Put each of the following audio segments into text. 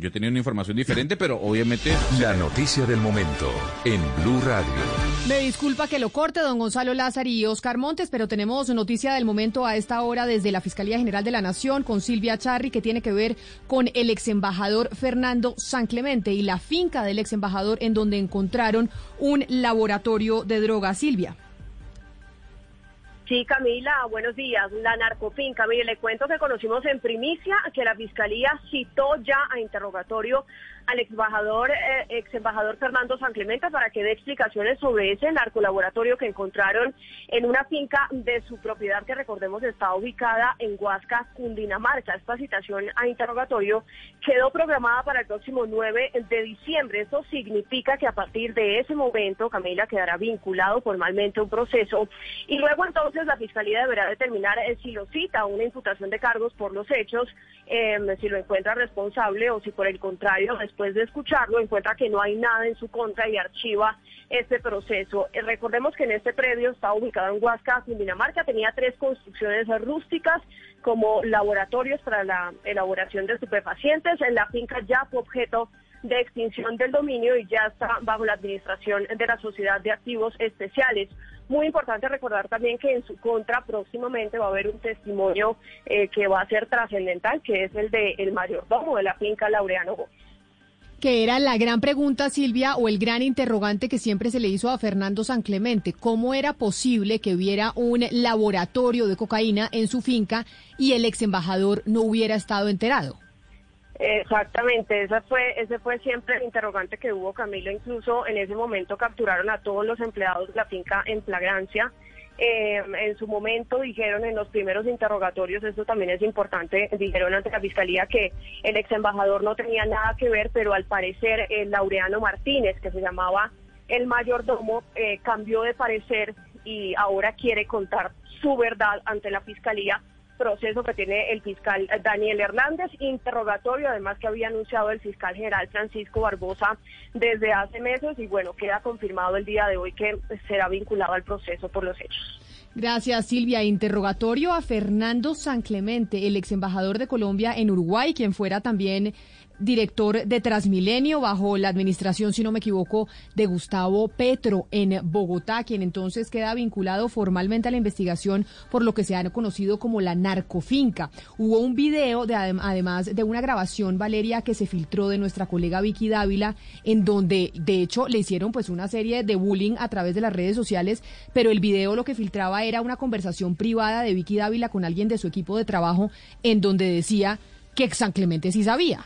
yo tenía una información diferente, pero obviamente... La noticia del momento en Blue Radio. Me disculpa que lo corte, don Gonzalo Lázaro y Oscar Montes, pero tenemos noticia del momento a esta hora desde la Fiscalía General de la Nación con Silvia Charri, que tiene que ver con el ex embajador Fernando San Clemente y la finca del ex embajador en donde encontraron un laboratorio de droga. Silvia. Sí, Camila, buenos días. La narcofinca, mire, le cuento que conocimos en primicia que la Fiscalía citó ya a interrogatorio al ex embajador, eh, ex embajador Fernando San Clemente para que dé explicaciones sobre ese narcolaboratorio que encontraron en una finca de su propiedad que recordemos está ubicada en Huasca, Cundinamarca. Esta citación a interrogatorio quedó programada para el próximo 9 de diciembre. Esto significa que a partir de ese momento Camila quedará vinculado formalmente a un proceso y luego entonces la Fiscalía deberá determinar eh, si lo cita una imputación de cargos por los hechos, eh, si lo encuentra responsable o si por el contrario después después de escucharlo encuentra que no hay nada en su contra y archiva este proceso. Eh, recordemos que en este predio está ubicado en Huasca, Cundinamarca, tenía tres construcciones rústicas como laboratorios para la elaboración de estupefacientes. En la finca ya fue objeto de extinción del dominio y ya está bajo la administración de la Sociedad de Activos Especiales. Muy importante recordar también que en su contra próximamente va a haber un testimonio eh, que va a ser trascendental, que es el del el mayordomo de la finca Laureano que era la gran pregunta, Silvia, o el gran interrogante que siempre se le hizo a Fernando San Clemente. ¿Cómo era posible que hubiera un laboratorio de cocaína en su finca y el ex embajador no hubiera estado enterado? Exactamente, ese fue, ese fue siempre el interrogante que hubo, Camilo. Incluso en ese momento capturaron a todos los empleados de la finca en flagrancia eh, en su momento dijeron en los primeros interrogatorios, esto también es importante, dijeron ante la fiscalía que el ex embajador no tenía nada que ver, pero al parecer el Laureano Martínez, que se llamaba el mayordomo, eh, cambió de parecer y ahora quiere contar su verdad ante la fiscalía proceso que tiene el fiscal Daniel Hernández, interrogatorio además que había anunciado el fiscal general Francisco Barbosa desde hace meses y bueno, queda confirmado el día de hoy que será vinculado al proceso por los hechos. Gracias, Silvia. Interrogatorio a Fernando San Clemente, el ex embajador de Colombia en Uruguay, quien fuera también director de Transmilenio bajo la administración, si no me equivoco, de Gustavo Petro en Bogotá, quien entonces queda vinculado formalmente a la investigación por lo que se ha conocido como la narcofinca. Hubo un video, de, además de una grabación, Valeria, que se filtró de nuestra colega Vicky Dávila, en donde de hecho le hicieron pues una serie de bullying a través de las redes sociales, pero el video lo que filtraba era una conversación privada de Vicky Dávila con alguien de su equipo de trabajo en donde decía que San Clemente sí sabía.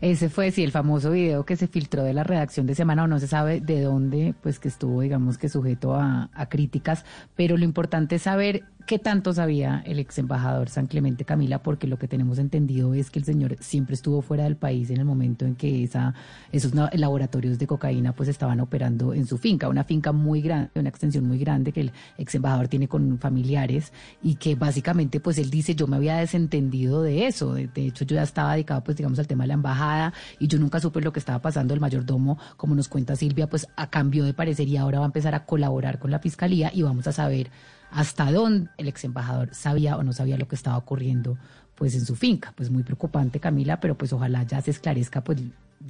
Ese fue, sí, el famoso video que se filtró de la redacción de Semana, o no se sabe de dónde, pues que estuvo, digamos, que sujeto a, a críticas, pero lo importante es saber ¿Qué tanto sabía el ex embajador San Clemente Camila? Porque lo que tenemos entendido es que el señor siempre estuvo fuera del país en el momento en que esa, esos laboratorios de cocaína pues estaban operando en su finca, una finca muy grande, una extensión muy grande que el ex embajador tiene con familiares y que básicamente pues él dice yo me había desentendido de eso, de, hecho yo ya estaba dedicado pues digamos al tema de la embajada y yo nunca supe lo que estaba pasando el mayordomo, como nos cuenta Silvia, pues a cambio de parecer y ahora va a empezar a colaborar con la fiscalía y vamos a saber hasta dónde el ex embajador sabía o no sabía lo que estaba ocurriendo pues en su finca. Pues muy preocupante, Camila, pero pues ojalá ya se esclarezca pues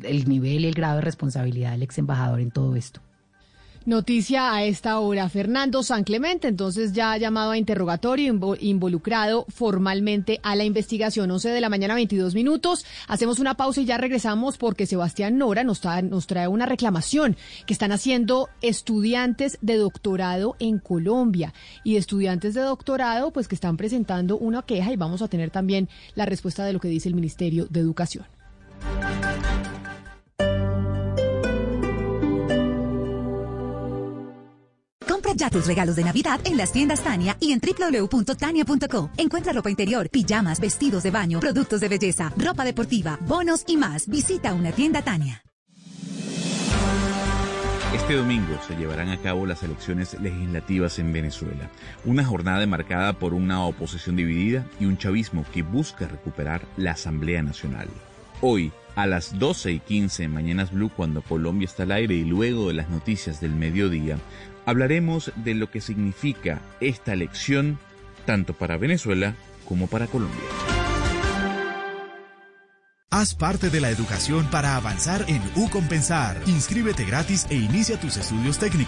el nivel y el grado de responsabilidad del ex embajador en todo esto. Noticia a esta hora. Fernando San Clemente, entonces ya ha llamado a interrogatorio, involucrado formalmente a la investigación. 11 de la mañana, 22 minutos. Hacemos una pausa y ya regresamos porque Sebastián Nora nos, nos trae una reclamación que están haciendo estudiantes de doctorado en Colombia. Y estudiantes de doctorado, pues que están presentando una queja y vamos a tener también la respuesta de lo que dice el Ministerio de Educación. Ya tus regalos de Navidad en las tiendas Tania y en www.tania.co. Encuentra ropa interior, pijamas, vestidos de baño, productos de belleza, ropa deportiva, bonos y más. Visita una tienda Tania. Este domingo se llevarán a cabo las elecciones legislativas en Venezuela, una jornada marcada por una oposición dividida y un chavismo que busca recuperar la Asamblea Nacional. Hoy, a las 12 y 15 en Mañanas Blue, cuando Colombia está al aire y luego de las noticias del mediodía, hablaremos de lo que significa esta elección tanto para Venezuela como para Colombia. Haz parte de la educación para avanzar en U Compensar. Inscríbete gratis e inicia tus estudios técnicos.